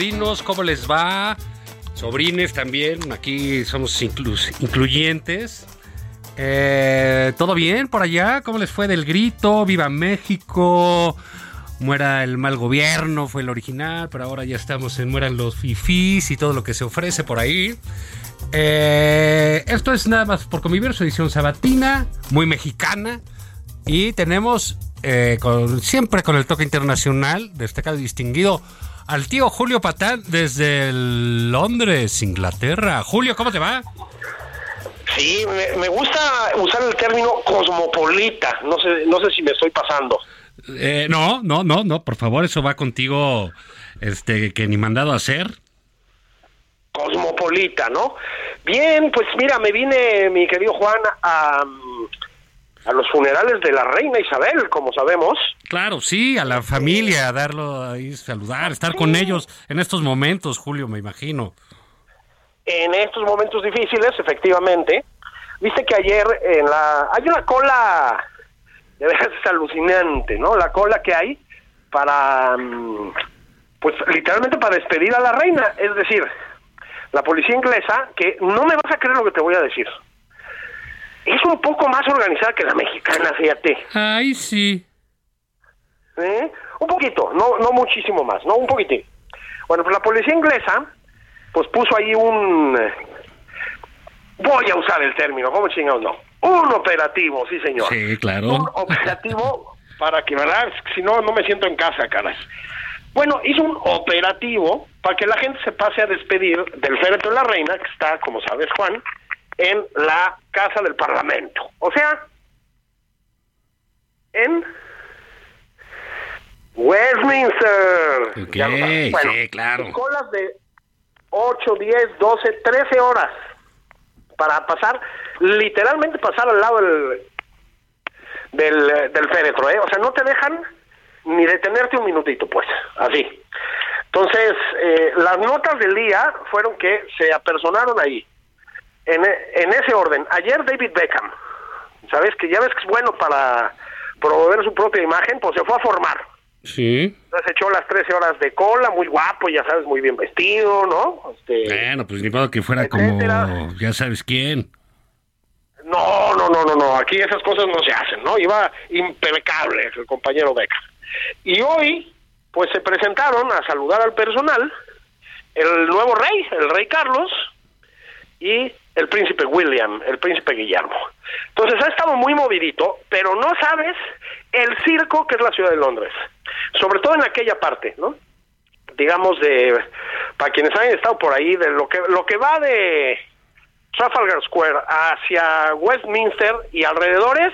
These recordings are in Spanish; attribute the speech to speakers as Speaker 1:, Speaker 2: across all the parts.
Speaker 1: Sobrinos, ¿cómo les va? Sobrines también, aquí somos incluyentes. Eh, ¿Todo bien por allá? ¿Cómo les fue del grito? ¡Viva México! Muera el mal gobierno, fue el original, pero ahora ya estamos en Mueran los fifís y todo lo que se ofrece por ahí. Eh, esto es nada más por convivir, su edición sabatina, muy mexicana. Y tenemos, eh, siempre con el toque internacional, destacado y distinguido, al tío Julio Patán desde Londres, Inglaterra. Julio, ¿cómo te va?
Speaker 2: Sí, me, me gusta usar el término cosmopolita. No sé, no sé si me estoy pasando.
Speaker 1: Eh, no, no, no, no, por favor, eso va contigo, este, que ni mandado a hacer.
Speaker 2: Cosmopolita, ¿no? Bien, pues mira, me vine, mi querido Juan, a, a los funerales de la reina Isabel, como sabemos.
Speaker 1: Claro, sí, a la familia, a darlo ahí, saludar, estar con ellos en estos momentos, Julio, me imagino.
Speaker 2: En estos momentos difíciles, efectivamente. Viste que ayer en la hay una cola, de veras es alucinante, ¿no? La cola que hay para, mm, pues literalmente para despedir a la reina. Es decir, la policía inglesa, que no me vas a creer lo que te voy a decir. Es un poco más organizada que la mexicana, fíjate.
Speaker 1: Ay, sí.
Speaker 2: ¿Eh? Un poquito, no, no muchísimo más, no un poquitín. Bueno, pues la policía inglesa, pues puso ahí un, eh, voy a usar el término, ¿cómo chingados no? Un operativo, sí señor.
Speaker 1: Sí, claro.
Speaker 2: Un operativo para que, ¿verdad? Si no, no me siento en casa, caray. Bueno, hizo un operativo para que la gente se pase a despedir del féretro de la reina, que está, como sabes, Juan, en la casa del Parlamento. O sea, en Westminster.
Speaker 1: Ok,
Speaker 2: Ya lo sabes. Bueno,
Speaker 1: sí, claro.
Speaker 2: Colas de 8, 10, 12, 13 horas para pasar, literalmente pasar al lado del, del, del féretro, ¿eh? O sea, no te dejan ni detenerte un minutito, pues, así. Entonces, eh, las notas del día fueron que se apersonaron ahí, en, e- en ese orden. Ayer David Beckham, ¿sabes? Que ya ves que es bueno para promover su propia imagen, pues se fue a formar.
Speaker 1: Sí.
Speaker 2: Entonces echó las 13 horas de cola, muy guapo, ya sabes, muy bien vestido, ¿no? Este,
Speaker 1: Bueno, pues ni modo que fuera como,
Speaker 2: Etcétera.
Speaker 1: ya sabes quién.
Speaker 2: No, no, no, no, no, aquí esas cosas no se hacen, ¿no? Iba impecable el compañero Beckham. Y hoy, pues se presentaron a saludar al personal el nuevo rey, el rey Carlos, y el príncipe William, el príncipe Guillermo. Entonces ha estado muy movidito, pero no sabes el circo que es la ciudad de Londres, sobre todo en aquella parte, ¿no? Digamos de, para quienes hayan estado por ahí, de lo que lo que va de Trafalgar Square hacia Westminster y alrededores,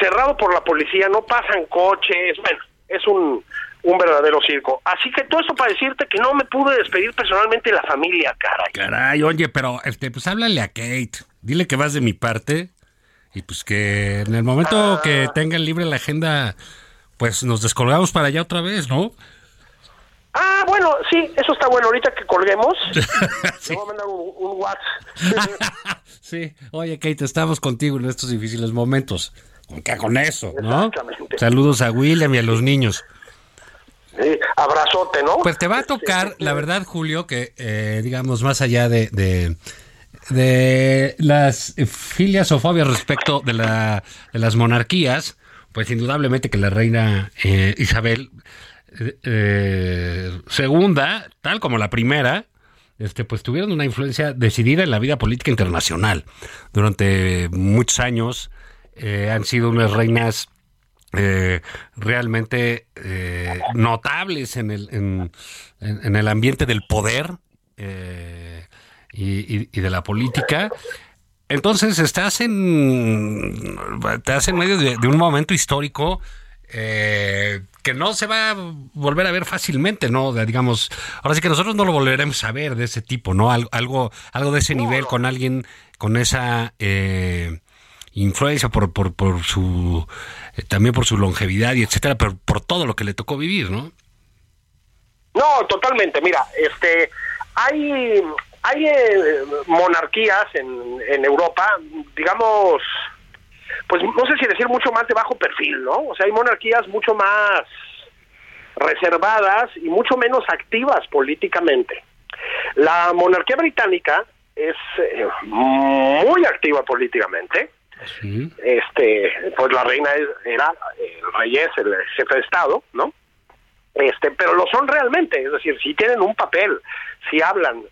Speaker 2: cerrado por la policía, no pasan coches, bueno, es un un verdadero circo. Así que todo esto para decirte que no me pude despedir personalmente de la familia, caray.
Speaker 1: Caray, oye, pero este, pues háblale a Kate. Dile que vas de mi parte. Y pues que en el momento
Speaker 2: Ah.
Speaker 1: que tengan libre la agenda, pues nos descolgamos para allá otra vez, ¿no?
Speaker 2: Ah, bueno, sí, eso está bueno. Ahorita que colguemos, te voy a mandar un, un WhatsApp.
Speaker 1: sí, oye Kate, estamos contigo en estos difíciles momentos. ¿Con qué con eso, no? Saludos a William y a los niños.
Speaker 2: Sí, abrazote, ¿no?
Speaker 1: Pues te va a tocar, la verdad, Julio, que eh, digamos, más allá de, de, de las filias o fobias respecto de, la, de las monarquías, pues indudablemente que la reina eh, Isabel eh, eh, segunda, tal como la primera, este, pues tuvieron una influencia decidida en la vida política internacional. Durante muchos años eh, han sido unas reinas eh, realmente eh, notables en el, en, en- en el ambiente del poder eh, y, y- y de la política. Entonces estás en, estás en medio de, de un momento histórico que no se va a volver a ver fácilmente, ¿no? Digamos, ahora sí que nosotros no lo volveremos a ver de ese tipo, ¿no? Algo, algo, algo de ese nivel con alguien con esa eh, influencia por, por, por su eh, también por su longevidad y etcétera, pero por todo lo que le tocó vivir, ¿no?
Speaker 2: No, totalmente. Mira, este, hay, hay eh, monarquías en, en Europa, digamos, pues no sé si decir mucho más de bajo perfil, ¿no? O sea, hay monarquías mucho más reservadas y mucho menos activas políticamente. La monarquía británica es eh, muy activa políticamente.
Speaker 1: Sí.
Speaker 2: Este, pues la reina era el rey es el jefe de estado, ¿no? Este, pero lo son realmente, es decir, si tienen un papel, si hablan.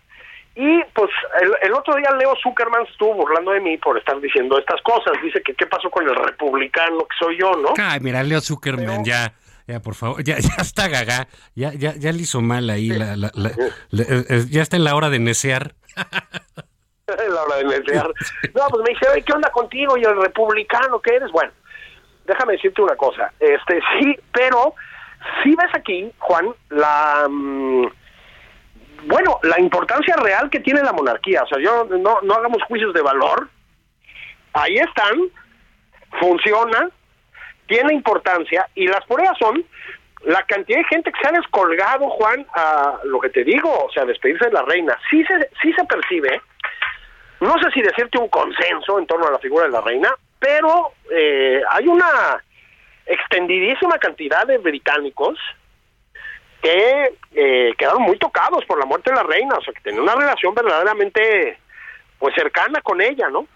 Speaker 2: Y pues el, el otro día Leo Zuckerman estuvo burlando de mí por estar diciendo estas cosas. Dice que qué pasó con el republicano que soy yo, ¿no?
Speaker 1: Ay, mira, Leo Zuckerman, ya, ya, por favor, ya, ya está gaga, ya, ya, ya le hizo mal ahí, la, la- la- la- eh, eh, ya está en la hora de necear.
Speaker 2: la hora de meter. No, pues me dice, oye, ¿qué onda contigo y el republicano que eres? Bueno, déjame decirte una cosa. Este, sí, pero sí ves aquí, Juan, la... mm, bueno, la importancia real que tiene la monarquía. O sea, yo no, no hagamos juicios de valor. Ahí están, funciona, tiene importancia y las pruebas son la cantidad de gente que se ha descolgado, Juan, a lo que te digo, o sea, despedirse de la reina. Sí se, sí se percibe, no sé si decirte un consenso en torno a la figura de la reina, pero eh, hay una extendidísima cantidad de británicos que eh, quedaron muy tocados por la muerte de la reina, o sea, que tenían una relación verdaderamente pues cercana con ella, ¿no?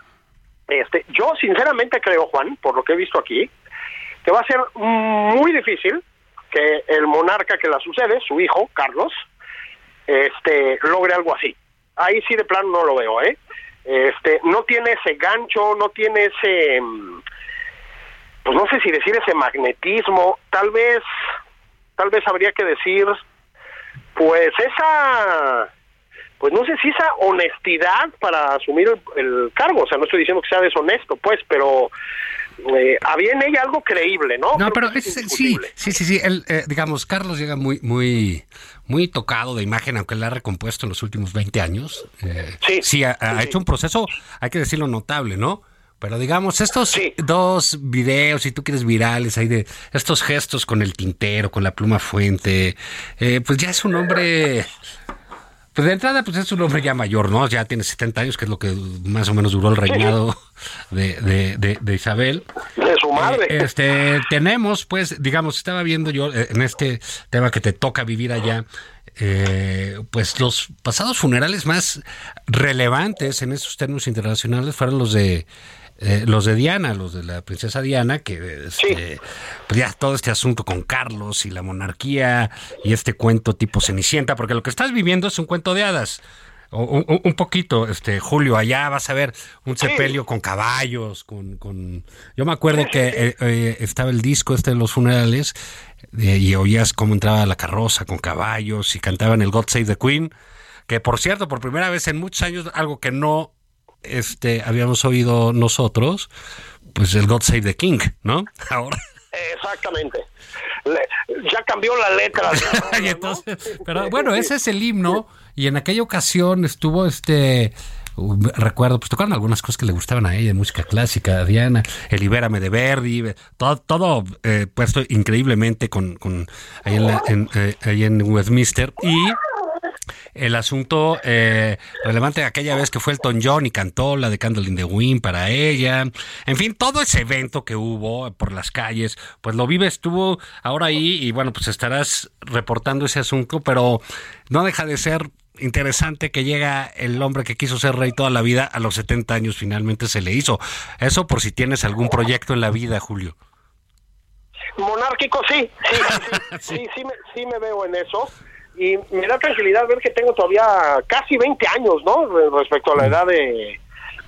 Speaker 2: Este, yo sinceramente creo, Juan, por lo que he visto aquí, que va a ser muy difícil que el monarca que la sucede, su hijo, Carlos, este, logre algo así. Ahí sí de plano no lo veo, ¿eh? Este, no tiene ese gancho, no tiene ese, mm, pues no sé si decir ese magnetismo, tal vez, tal vez habría que decir, pues esa, pues no sé si esa honestidad para asumir el, el cargo, o sea, no estoy diciendo que sea deshonesto, pues, pero eh, había en ella algo creíble, ¿no?
Speaker 1: No,
Speaker 2: Creo
Speaker 1: pero es, sí, sí, sí, sí. Él, eh, digamos, Carlos llega muy, muy, muy tocado de imagen, aunque la ha recompuesto en los últimos 20 años. Eh,
Speaker 2: Sí,
Speaker 1: ha, ha
Speaker 2: sí, sí.
Speaker 1: hecho un proceso, hay que decirlo, notable, ¿no? Pero digamos, estos
Speaker 2: Sí.
Speaker 1: dos videos, si tú quieres virales, ahí de estos gestos con el tintero, con la pluma fuente, eh, pues ya es un hombre. Pues de entrada, pues es un hombre ya mayor, ¿no? Ya tiene 70 años, que es lo que más o menos duró el reinado de, de, de- de Isabel.
Speaker 2: De madre.
Speaker 1: Eh, este, tenemos, pues, digamos, estaba viendo yo eh, en este tema que te toca vivir allá, eh, pues los pasados funerales más relevantes en esos términos internacionales fueron los de eh, los de Diana, los de la princesa Diana, que este, pues ya todo este asunto con Carlos y la monarquía y este cuento tipo Cenicienta, porque lo que estás viviendo es un cuento de hadas. Un poquito, este Julio, allá vas a ver un sepelio con caballos, con, con... Yo me acuerdo que eh, eh, estaba el disco este de los funerales eh, y oías cómo entraba la carroza con caballos y cantaban el God Save the Queen, que por cierto, por primera vez en muchos años, algo que no este, habíamos oído nosotros, pues el God Save the King, ¿no? Ahora...
Speaker 2: Exactamente. ya cambió la letra.
Speaker 1: pero bueno, ese es el himno y en aquella ocasión estuvo este recuerdo, pues tocaron algunas cosas que le gustaban a ella, música clásica, Diana, el Libérame de Verdi, todo, todo eh, puesto increíblemente con, con ahí, en eh, ahí en Westminster y el asunto eh, relevante de aquella vez que fue el Elton John y cantó la de Candle in the Wind para ella. En fin, todo ese evento que hubo por las calles, pues lo vive, estuvo ahora ahí y bueno, pues estarás reportando ese asunto, pero no deja de ser interesante que llega el hombre que quiso ser rey toda la vida, a los 70 años finalmente se le hizo. Eso por si tienes algún proyecto en la vida, Julio.
Speaker 2: Monárquico, sí, sí, sí, sí, me, sí me veo en eso y me da tranquilidad ver que tengo todavía casi 20 años, ¿no? Respecto a la edad de,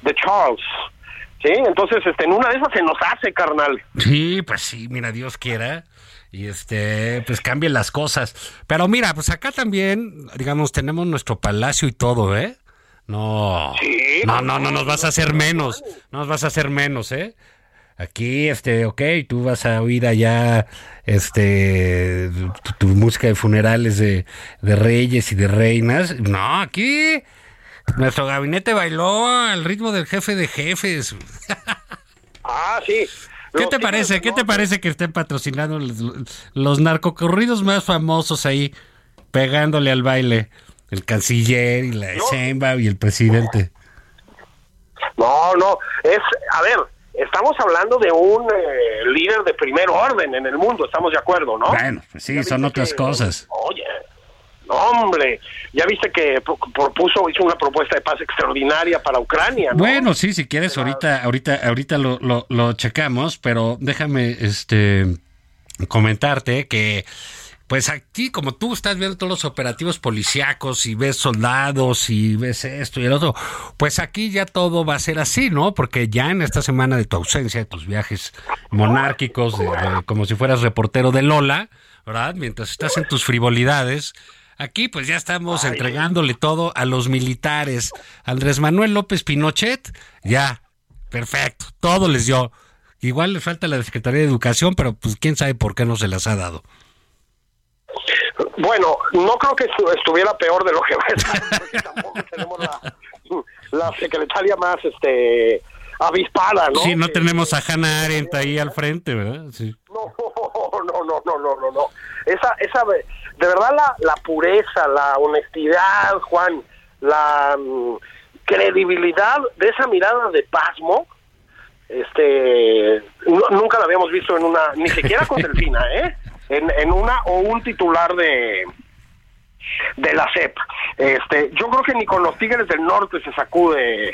Speaker 2: de Charles. Sí, entonces este, en una de esas se nos hace, carnal.
Speaker 1: Sí, pues sí, mira, Dios quiera. Y este, pues cambien las cosas. Pero mira, pues acá también, digamos, tenemos nuestro palacio y todo, ¿eh? No, no, no, no nos vas a hacer menos, no nos vas a hacer menos, ¿eh? Aquí, este, ok, tú vas a oír allá, este, tu, música de funerales de, de, reyes y de reinas. No, aquí nuestro gabinete bailó al ritmo del jefe de jefes.
Speaker 2: Ah, sí.
Speaker 1: ¿Qué te parece? ¿Qué te parece que estén patrocinando los, los narcocorridos más famosos ahí, pegándole al baile? El canciller y la no. y el presidente.
Speaker 2: No, no, es, a ver, estamos hablando de un eh, líder de primer orden en el mundo, estamos de acuerdo, ¿no?
Speaker 1: Bueno, pues sí, son otras cosas.
Speaker 2: Oye, hombre, ya viste que propuso, hizo una propuesta de paz extraordinaria para Ucrania. ¿no?
Speaker 1: Bueno, sí, si quieres, ahorita, ahorita, ahorita lo, lo, lo checamos, pero déjame, este, comentarte que pues aquí, como tú estás viendo todos los operativos policíacos y ves soldados y ves esto y el otro, pues aquí ya todo va a ser así, ¿no? Porque ya en esta semana de tu ausencia, de tus viajes monárquicos, como si fueras reportero de Lola, ¿verdad? Mientras estás en tus frivolidades, aquí pues ya estamos entregándole todo a los militares. Andrés Manuel López Pinochet, ya, perfecto, todo les dio. Igual le falta la Secretaría de Educación, pero pues quién sabe por qué no se las ha dado.
Speaker 2: Bueno, no creo que estuviera peor de lo que va a estar, porque tampoco tenemos la, secretaria más este avispada, ¿no?
Speaker 1: Sí, no tenemos a Hannah Arendt ahí al frente, ¿verdad? Sí.
Speaker 2: No, no, no, no, no, no, no. Esa, esa, de verdad la, la pureza, la honestidad, Juan, la mm, credibilidad de esa mirada de pasmo, este, nunca la habíamos visto en una, ni siquiera con Delfina, ¿eh? en, en una o un titular de de la CEP. Este, yo creo que ni con los Tigres del Norte se sacude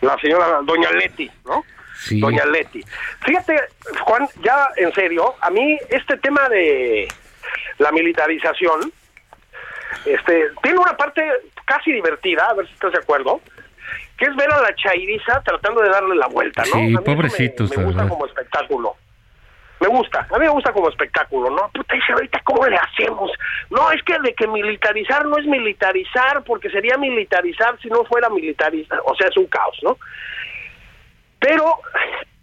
Speaker 2: la señora Doña Leti, ¿no? Doña Leti. Fíjate, Juan, ya en serio, a mí este tema de la militarización este tiene una parte casi divertida, a ver si estás de acuerdo, que es ver a la chairiza tratando de darle la vuelta, ¿no?
Speaker 1: Sí, pobrecitos,
Speaker 2: me gusta como espectáculo me gusta, a mí me gusta como espectáculo, ¿no? Puta, dice ahorita cómo le hacemos. No, es que de que militarizar no es militarizar, porque sería militarizar si no fuera militarizar, o sea, es un caos, ¿no? Pero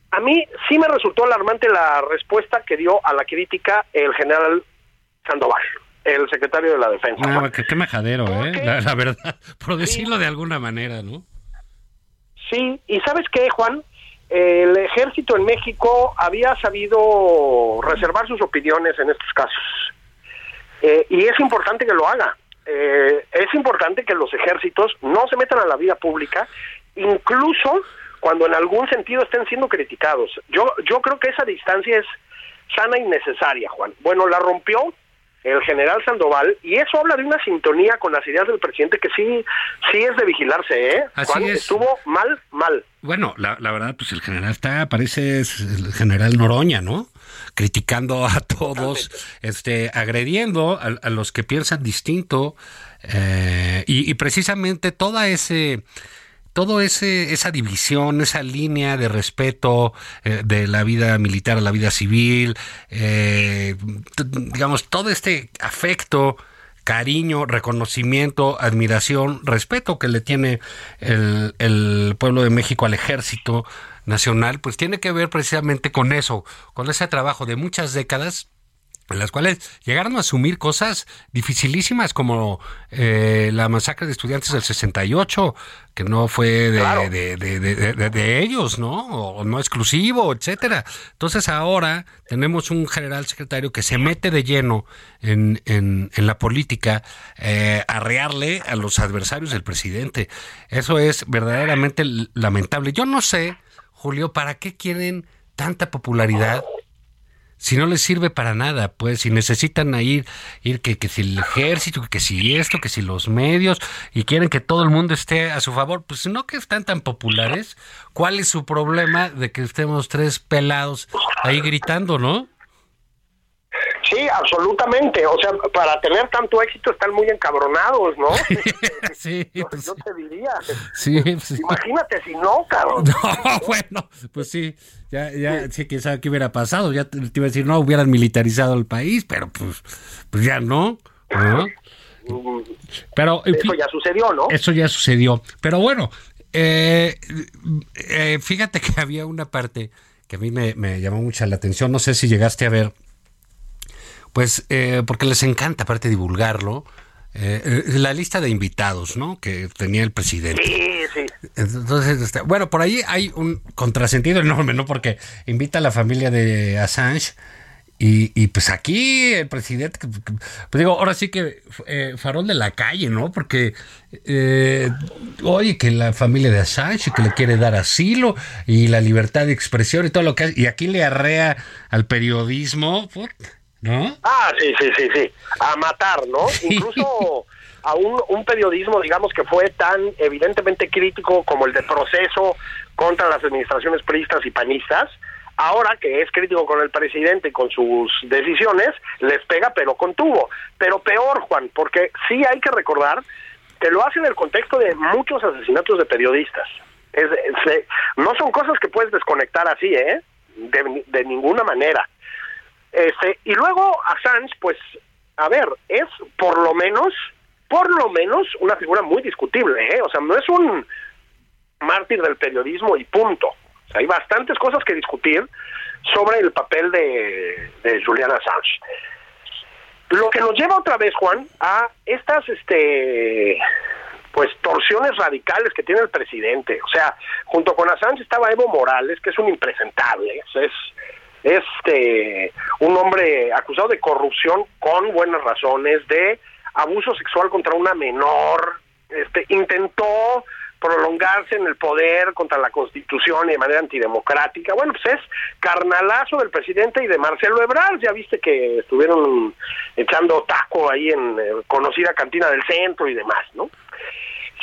Speaker 2: a mí sí me resultó alarmante la respuesta que dio a la crítica el general Sandoval, el secretario de la Defensa.
Speaker 1: Qué, majadero, ¿eh? La, verdad, por decirlo de alguna manera, ¿no?
Speaker 2: Sí, y ¿sabes qué, Juan? el ejército en México había sabido reservar sus opiniones en estos casos. Eh, y es importante que lo haga. Eh, es importante que los ejércitos no se metan a la vida pública, incluso cuando en algún sentido estén siendo criticados. Yo, yo creo que esa distancia es sana y necesaria, Juan. Bueno, la rompió el general Sandoval, y eso habla de una sintonía con las ideas del presidente que sí, sí es de vigilarse, ¿eh?
Speaker 1: Así
Speaker 2: Estuvo mal, mal.
Speaker 1: Bueno, la, verdad, pues el general está, parece el general Noroña, ¿no? Criticando a todos, este, agrediendo a, los que piensan distinto, eh, y, y precisamente toda ese todo ese esa división, esa línea de respeto eh, de la vida militar a la vida civil, eh, digamos todo este afecto cariño, reconocimiento, admiración, respeto que le tiene el, el, pueblo de México al ejército nacional, pues tiene que ver precisamente con eso, con ese trabajo de muchas décadas en las cuales llegaron a asumir cosas dificilísimas como eh, la masacre de estudiantes del 68, que no fue de, de, de, de, ellos, ¿no? O no exclusivo, etcétera. Entonces ahora tenemos un general secretario que se mete de lleno en, en, en la política, eh, arrearle a los adversarios del presidente. Eso es verdaderamente lamentable. Yo no sé, Julio, ¿para qué quieren tanta popularidad? Si no les sirve para nada, pues si necesitan ir, ir que, que si el ejército, que si esto, que si los medios, y quieren que todo el mundo esté a su favor, pues no que están tan populares, ¿cuál es su problema de que estemos tres pelados ahí gritando, no?
Speaker 2: Sí, absolutamente. O sea, para tener tanto éxito están muy encabronados, ¿no?
Speaker 1: sí,
Speaker 2: pues, yo te diría.
Speaker 1: Sí, pues
Speaker 2: Imagínate si no, cabrón.
Speaker 1: No, bueno, pues sí, ya, ya, sí, quién sabe qué hubiera pasado. Ya te, iba a decir, no, hubieran militarizado el país, pero pues, pues ya no. Pero,
Speaker 2: eso ya sucedió, ¿no?
Speaker 1: Eso ya sucedió. Pero bueno, eh, eh, fíjate que había una parte que a mí me, me llamó mucha la atención. No sé si llegaste a ver pues eh, porque les encanta, aparte, divulgarlo. Eh, eh, la lista de invitados, ¿no? Que tenía el presidente.
Speaker 2: Sí, sí.
Speaker 1: Entonces, este, bueno, por ahí hay un contrasentido enorme, ¿no? Porque invita a la familia de Assange y, y pues aquí el presidente, pues digo, ahora sí que farol de la calle, ¿no? Porque, oye, que la familia de Assange, que le quiere dar asilo y la libertad de expresión y todo lo que hace, y aquí le arrea al periodismo, ¿No?
Speaker 2: Ah, sí, sí, sí, sí. A matar, ¿no? Incluso a un, un, periodismo, digamos, que fue tan evidentemente crítico como el de proceso contra las administraciones priistas y panistas, ahora que es crítico con el presidente y con sus decisiones, les pega pero contuvo. Pero peor, Juan, porque sí hay que recordar que lo hace en el contexto de muchos asesinatos de periodistas. Es, no son cosas que puedes desconectar así, ¿eh? De, de ninguna manera. Este, y luego Assange, pues, a ver, es por lo menos, por lo menos una figura muy discutible, ¿eh? O sea, no es un mártir del periodismo y punto. O sea, hay bastantes cosas que discutir sobre el papel de, de Julian Assange. Lo que nos lleva otra vez, Juan, a estas, este, pues torsiones radicales que tiene el presidente. O sea, junto con Assange estaba Evo Morales, que es un impresentable, es este un hombre acusado de corrupción con buenas razones, de abuso sexual contra una menor, este intentó prolongarse en el poder contra la Constitución y de manera antidemocrática. Bueno, pues es carnalazo del presidente y de Marcelo Ebrard. Ya viste que estuvieron echando taco ahí en eh, conocida cantina del centro y demás, ¿no?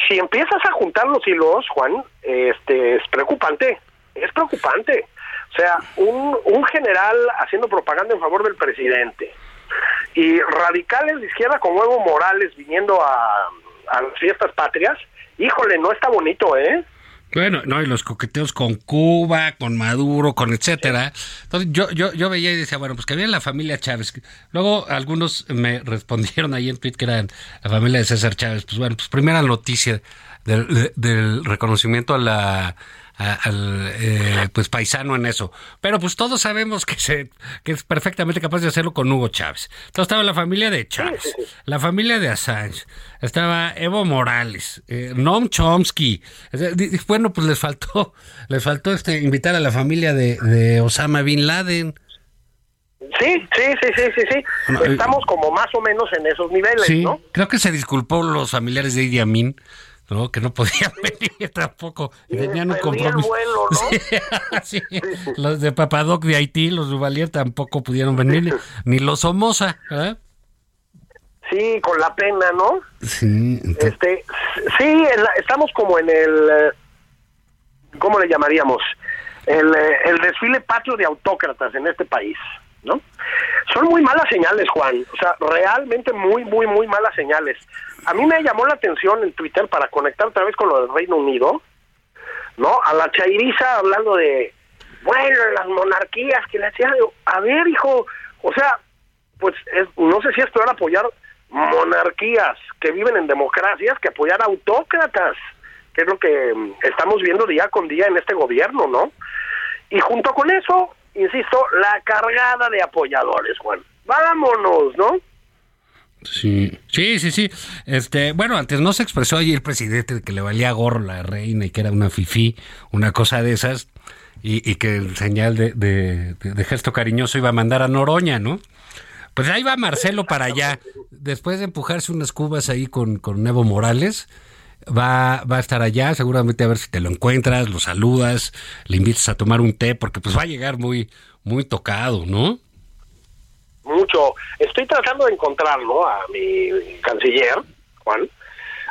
Speaker 2: Si empiezas a juntar los hilos, Juan, este es preocupante, es preocupante. O sea, un, un general haciendo propaganda en favor del presidente y radicales de izquierda como Evo Morales viniendo a, a las fiestas patrias, híjole, no está bonito, ¿eh?
Speaker 1: Bueno, no, y los coqueteos con Cuba, con Maduro, con etcétera. Entonces yo, yo, yo veía y decía, bueno, pues que había la familia Chávez. Luego algunos me respondieron ahí en Twitter que eran la familia de César Chávez. Pues bueno, pues primera noticia del, del reconocimiento a la al eh, pues paisano en eso. Pero pues todos sabemos que se que es perfectamente capaz de hacerlo con Hugo Chávez. Entonces estaba la familia de Chávez, la familia de Assange, estaba Evo Morales, eh, Noam Chomsky. Bueno, pues les faltó les faltó este invitar a la familia de, de Osama bin Laden.
Speaker 2: Sí, sí, sí, sí, sí, sí. Eh, Estamos como más o menos en esos niveles,
Speaker 1: sí,
Speaker 2: ¿no?
Speaker 1: Creo que se disculpó los familiares de Idi Amin ¿no? Que no podían venir tampoco. Y tenían un compromiso.
Speaker 2: Vuelo, ¿no?
Speaker 1: sí, Los de Papadoc de Haití, los Duvalier tampoco pudieron venir, ni los Somoza, ¿verdad?
Speaker 2: Sí, con la pena, ¿no?
Speaker 1: Sí.
Speaker 2: Este, sí, estamos como en el, eh, ¿cómo le llamaríamos? El, eh, el desfile patrio de autócratas en este país. ¿No? Son muy malas señales, Juan, o sea, realmente muy, muy, muy malas señales. A mí me llamó la atención en Twitter para conectar otra vez con lo del Reino Unido, ¿no? A la chairiza hablando de, bueno, las monarquías que le hacían, a ver, hijo, o sea, pues no sé si esto era apoyar monarquías que viven en democracias que apoyar autócratas, que es lo que mm, estamos viendo día con día en este gobierno, ¿no? Y junto con eso, insisto, la cargada de apoyadores, Juan. vámonos, ¿no?
Speaker 1: Sí, sí, sí, sí. Este, bueno, antes no se expresó ahí el presidente de que le valía gorro la reina y que era una fifí, una cosa de esas, y, que el señal de, de, gesto cariñoso iba a mandar a Noroña, ¿no? Pues ahí va Marcelo para allá. Después de empujarse unas cubas ahí con, con Evo Morales, va, va a estar allá, seguramente a ver si te lo encuentras, lo saludas, le invitas a tomar un té, porque pues va a llegar muy, muy tocado, ¿no?
Speaker 2: Mucho. Estoy tratando de encontrarlo a mi canciller, Juan,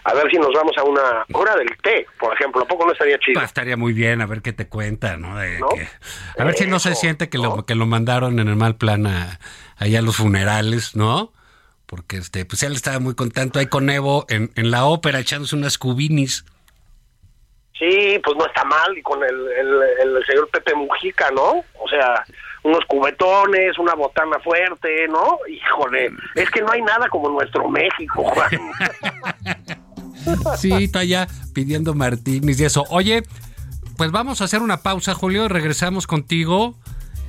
Speaker 2: a ver si nos vamos a una hora del té, por ejemplo. ¿A poco no estaría chido?
Speaker 1: Pues, estaría muy bien, a ver qué te cuenta, ¿no? a ver si no se siente que, lo, que lo mandaron en el mal plan a, allá a los funerales, ¿no? Porque este, pues él estaba muy contento ahí con Evo en, en la ópera echándose unas cubinis.
Speaker 2: Sí, pues no está mal, y con el, el, señor Pepe Mujica, ¿no? O sea, unos cubetones, una botana fuerte, ¿no? Híjole, es que no hay nada como nuestro México, Juan.
Speaker 1: sí, está allá pidiendo Martínez y eso. Oye, pues vamos a hacer una pausa, Julio, y regresamos contigo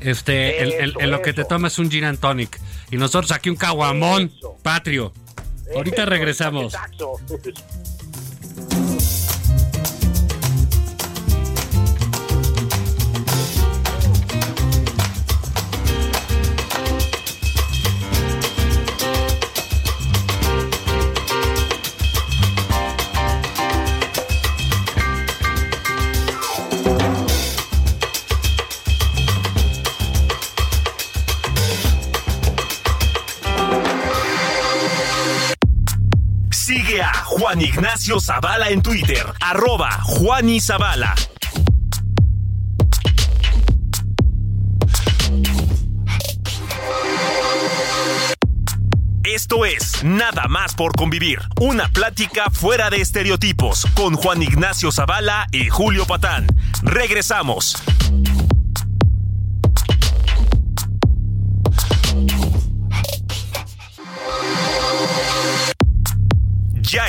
Speaker 1: este, en, lo que te tomas un gin and tonic. Y nosotros aquí un caguamón patrio. Ahorita regresamos.
Speaker 3: Ignacio Zavala en Twitter, arroba Juan y. Esto es Nada más por convivir, una plática fuera de estereotipos con Juan Ignacio Zavala y Julio Patán. Regresamos.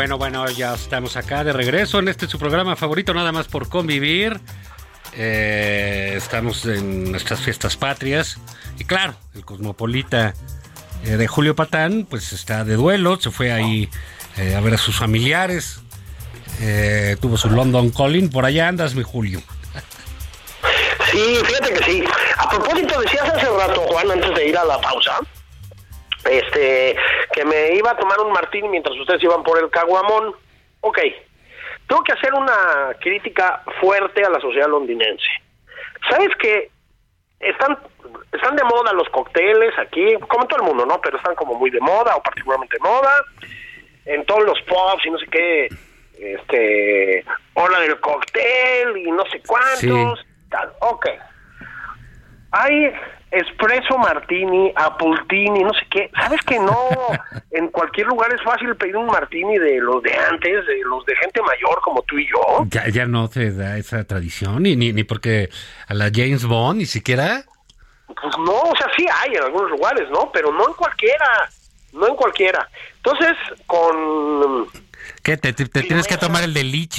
Speaker 1: Bueno, bueno, ya estamos acá de regreso en este su programa favorito, nada más por convivir. Eh, estamos en nuestras fiestas patrias. Y claro, el cosmopolita eh, de Julio Patán, pues está de duelo, se fue ahí eh, a ver a sus familiares. tuvo su London Calling. Por allá andas, mi Julio.
Speaker 2: Sí, fíjate que sí. A propósito, decías hace rato, Juan, antes de ir a la pausa, este, que me iba a tomar un martini mientras ustedes iban por el caguamón. Ok, tengo que hacer una crítica fuerte a la sociedad londinense. ¿Sabes que están están de moda los cócteles aquí, como todo el mundo, ¿no? Pero están como muy de moda o particularmente de moda en todos los pubs y no sé qué, este, hora del cóctel y no sé cuántos, tal. Ok. Hay espresso martini, apultini, no sé qué. ¿Sabes que no? en cualquier lugar es fácil pedir un martini de los de antes, de los de gente mayor como tú y yo.
Speaker 1: Ya, ya no se da esa tradición, ni, ni, ni porque a la James Bond ni siquiera.
Speaker 2: Pues no, o sea, sí hay en algunos lugares, ¿no? Pero no en cualquiera, no en cualquiera. Entonces, con...
Speaker 1: ¿Qué? ¿Te, te, tienes que tomar el de lich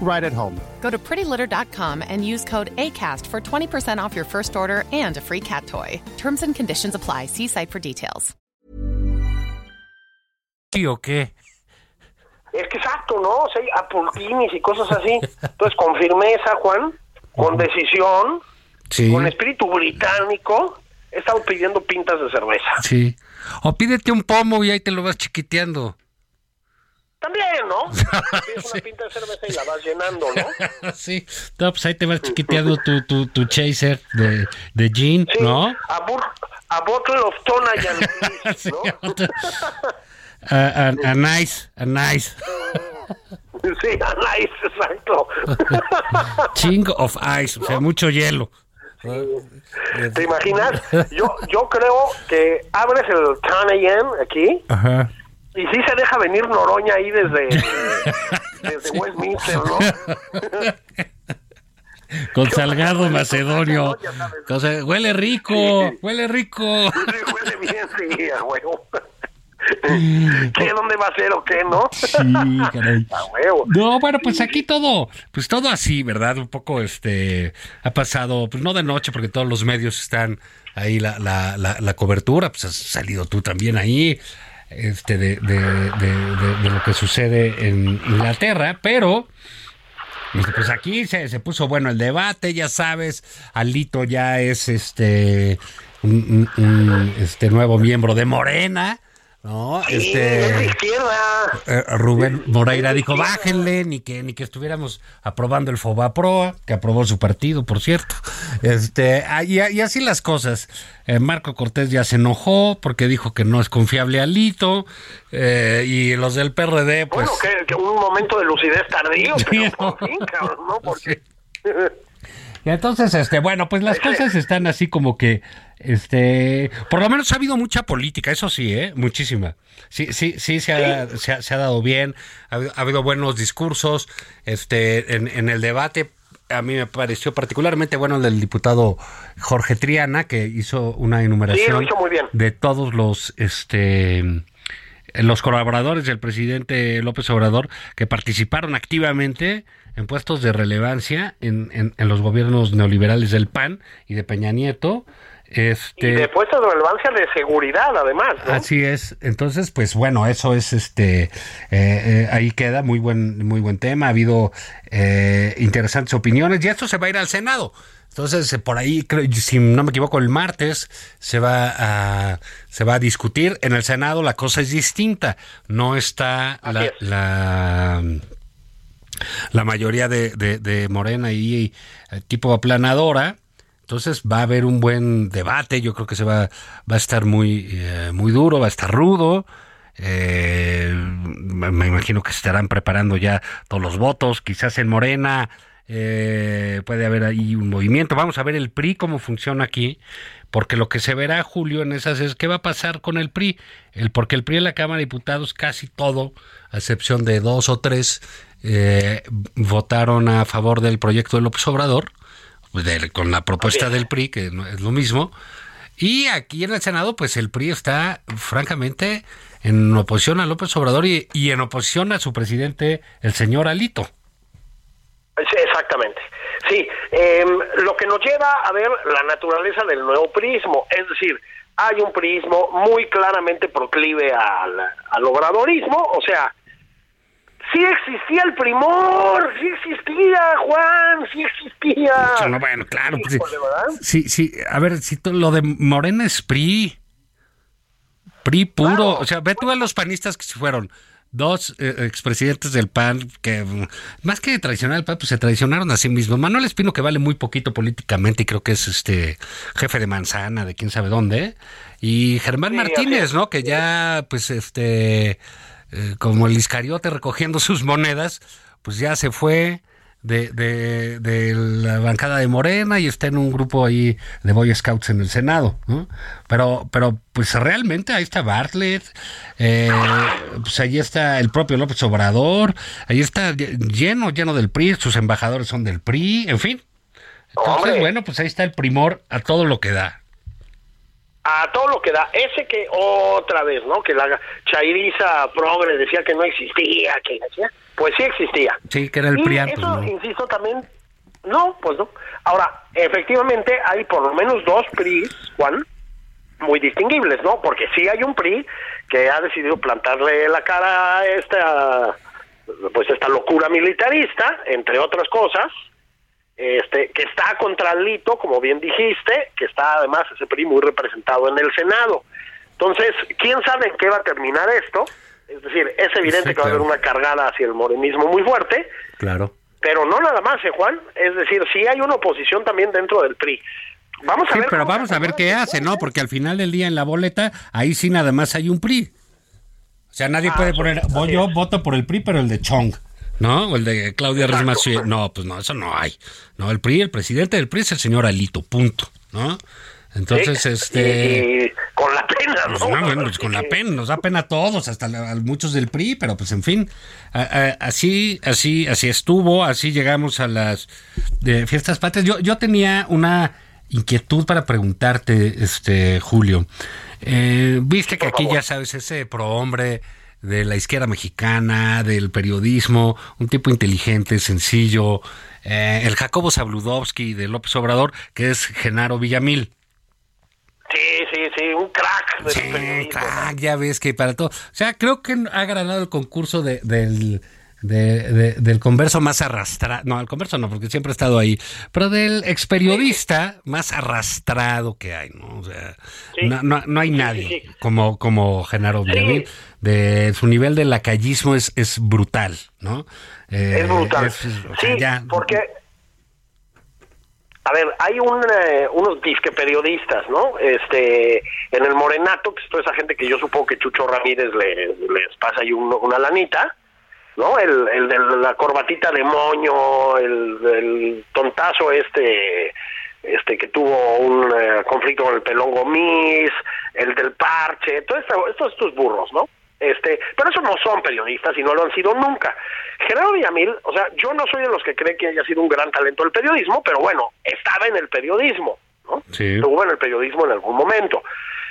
Speaker 4: right at home.
Speaker 5: Go to prettylitter.com and use code ACAST for 20% off your first order and a free cat toy. Terms and conditions apply. See site for details.
Speaker 1: ¿O qué?
Speaker 2: Es que exacto, ¿no? O sea, hay apultinis y cosas así. Entonces, con firmeza, Juan, con decisión, sí. con espíritu británico, he estado pidiendo pintas de cerveza.
Speaker 1: Sí. O pídete un pomo y ahí te lo vas chiquiteando
Speaker 2: también, ¿no? Tienes una pinta de cerveza y la vas llenando, ¿no?
Speaker 1: sí, no, pues ahí te vas chiquiteando tu, tu, tu chaser de, de gin,
Speaker 2: Sí,
Speaker 1: ¿no?
Speaker 2: A, bur- a bottle of Tonayan,
Speaker 1: Sí,
Speaker 2: ¿no?
Speaker 1: otra- a, a- a nice, a nice.
Speaker 2: Sí, a nice, exacto.
Speaker 1: Ching of ice, o sea, mucho hielo.
Speaker 2: ¿Te imaginas? Yo, yo creo que abres el Tonayan aquí
Speaker 1: Ajá.
Speaker 2: Y sí se deja venir Noroña ahí desde, desde Westminster, ¿no?
Speaker 1: Con salgado macedonio. O sea, huele rico, huele rico.
Speaker 2: Sí, huele bien, sí, a huevo. ¿Qué? ¿Dónde va a ser o qué, no?
Speaker 1: Sí, caray.
Speaker 2: A huevo.
Speaker 1: No, bueno, pues aquí todo, pues todo así, ¿verdad? Un poco, este, ha pasado, pues no de noche, porque todos los medios están ahí, la, la, la, la cobertura, pues has salido tú también ahí, este, de, de, de, lo que sucede en Inglaterra, pero... este, Pues aquí se, se puso bueno el debate, ya sabes, Alito ya es este un- un, este nuevo miembro de Morena, ¿no?
Speaker 2: Sí,
Speaker 1: Este eh, Rubén Moreira dijo, bájenle, ni que, ni que estuviéramos aprobando el Fobaproa, que aprobó su partido, por cierto. Este, ah, y, y así las cosas. Eh, Marco Cortés ya se enojó porque dijo que no es confiable Alito, eh, y los del PRD, pues...
Speaker 2: Bueno, que, que un momento de lucidez tardío, pero por fin, cabrón, ¿no? Porque...
Speaker 1: Y entonces, este, bueno, pues las cosas están así como que, este, por lo menos ha habido mucha política, eso sí, ¿eh? Muchísima. Sí, sí, sí, se ha, se ha, se ha dado bien, ha, habido- ha habido buenos discursos, este, en, en el debate. A mí me pareció particularmente bueno el del diputado Jorge Triana, que hizo una enumeración
Speaker 2: Sí, hizo
Speaker 1: de todos los, este, los colaboradores del presidente López Obrador que participaron activamente en puestos de relevancia en, en- en los gobiernos neoliberales del PAN y de Peña Nieto. Este,
Speaker 2: Y de puestos de relevancia de seguridad, además, ¿no?
Speaker 1: Así es. Entonces, pues bueno, eso es este. eh, eh, ahí queda muy buen, muy buen tema. Ha habido eh, interesantes opiniones y esto se va a ir al Senado. Entonces, eh, por ahí, creo, si no me equivoco, el martes se va a se va a discutir en el Senado. La cosa es distinta. No está la,
Speaker 2: es.
Speaker 1: la la mayoría de, de, de Morena y tipo aplanadora. Entonces va a haber un buen debate, yo creo que se va, va a estar muy, eh, muy duro, va a estar rudo. Eh, me imagino que se estarán preparando ya todos los votos, quizás en Morena eh, puede haber ahí un movimiento. Vamos a ver el PRI cómo funciona aquí, porque lo que se verá, Julio, en esas es qué va a pasar con el PRI. El, porque el PRI en la Cámara de Diputados casi todo, a excepción de dos o tres, eh, votaron a favor del proyecto de López Obrador, de- con la propuesta del PRI, que no es lo mismo. Y aquí en el Senado, pues el PRI está, francamente, en oposición a López Obrador y, y en oposición a su presidente, el señor Alito.
Speaker 2: Sí, exactamente. Sí, em, lo que nos lleva a ver la naturaleza del nuevo prismo, es decir, hay un prismo muy claramente proclive al, al obradorismo, o sea, sí existía el primor, sí existía Juan, sí existía.
Speaker 1: No, bueno, claro. pues, sí. Sí, a ver, si lo de Morena es PRI. PRI puro.
Speaker 2: Claro.
Speaker 1: O sea, ve tú a los panistas que se fueron. Dos eh, expresidentes del PAN que, mm, más que traicionar al PAN, pues se traicionaron a sí mismos. Manuel Espino, que vale muy poquito políticamente y creo que es este jefe de manzana de quién sabe dónde. Y Germán
Speaker 2: Sí,
Speaker 1: Martínez. ¿no? Que ya, pues, este, eh, como el Iscariote recogiendo sus monedas, pues ya se fue de, de, de la bancada de Morena y está en un grupo ahí de Boy Scouts en el Senado, ¿no? Pero, pero pues realmente ahí está Bartlett, eh, pues ahí está el propio López Obrador, ahí está lleno, lleno del PRI, sus embajadores son del PRI, en fin. Entonces, bueno, pues ahí está el primor a todo lo que da.
Speaker 2: A todo lo que da. Ese que otra vez, ¿no? Que la chairiza progre decía que no existía, que decía, pues sí existía.
Speaker 1: Sí, que era el
Speaker 2: y
Speaker 1: PRI antes,
Speaker 2: eso,
Speaker 1: ¿no?
Speaker 2: insisto, también, no, pues no. Ahora, efectivamente hay por lo menos dos PRIs, Juan, muy distinguibles, ¿no? Porque sí hay un PRI que ha decidido plantarle la cara a esta, pues esta locura militarista, entre otras cosas, este, que está contra Lito, como bien dijiste, que está además ese PRI muy representado en el Senado. Entonces, ¿quién sabe en qué va a terminar esto? Es decir, es evidente
Speaker 1: Sí,
Speaker 2: que va a haber una cargada hacia el morenismo muy fuerte,
Speaker 1: Claro.
Speaker 2: pero no nada más, ¿eh, Juan? Es decir, sí hay una oposición también dentro del PRI. Vamos a
Speaker 1: Sí,
Speaker 2: ver
Speaker 1: pero vamos a ver qué hace, ¿no? Porque al final del día en la boleta, ahí sí nada más hay un PRI. O sea, nadie
Speaker 2: Ah,
Speaker 1: puede poner, voy yo voto por el PRI, pero el de Chong, ¿no? O el de Claudia. Rismas. No, pues no, eso no hay. No, el PRI, el presidente del PRI es el señor Alito, punto, ¿no? Entonces,
Speaker 2: Sí,
Speaker 1: este...
Speaker 2: y- y con la pena,
Speaker 1: Pues
Speaker 2: ¿no?
Speaker 1: no, bueno, pues con la pena, nos da pena a todos, hasta a muchos del PRI, pero pues en fin, a- a- así, así, así estuvo, así llegamos a las de fiestas patrias. Yo, yo tenía una inquietud para preguntarte, este Julio. Eh, Viste que aquí ya sabes ese prohombre de la izquierda mexicana, del periodismo, un tipo inteligente, sencillo, eh, el Jacobo Zabludovsky de López Obrador, que es Genaro Villamil.
Speaker 2: Sí, sí, sí, un crack del
Speaker 1: Sí,
Speaker 2: periodismo.
Speaker 1: crack, ya ves que para todo. O sea, creo que ha ganado el concurso de, del, de- de- del converso más arrastrado. No, el converso no, porque siempre ha estado ahí. Pero del experiodista más arrastrado que hay, ¿no? O sea,
Speaker 2: Sí.
Speaker 1: no, no- no hay nadie
Speaker 2: sí, sí.
Speaker 1: como, como Genaro Villamil. De su nivel de lacayismo es, es brutal, ¿no? Eh,
Speaker 2: Es brutal.
Speaker 1: es- o sea,
Speaker 2: sí,
Speaker 1: ya-
Speaker 2: porque, a ver, hay un, eh, unos disque periodistas, ¿no? Este, en el Morenato, que es toda esa gente que yo supongo que Chucho Ramírez le- les pasa ahí un- una lanita, ¿no? El, el de la corbatita de moño, el, el tontazo este este que tuvo un eh, conflicto con el pelón Gomis, el del parche, todo esto, estos, estos burros, ¿no? Este, pero esos no son periodistas y no lo han sido nunca. Gerardo Villamil, o sea, yo no soy de los que cree que haya sido un gran talento del periodismo, pero bueno, estaba en el periodismo, ¿no?
Speaker 1: Sí.
Speaker 2: Estuvo en el periodismo en algún momento.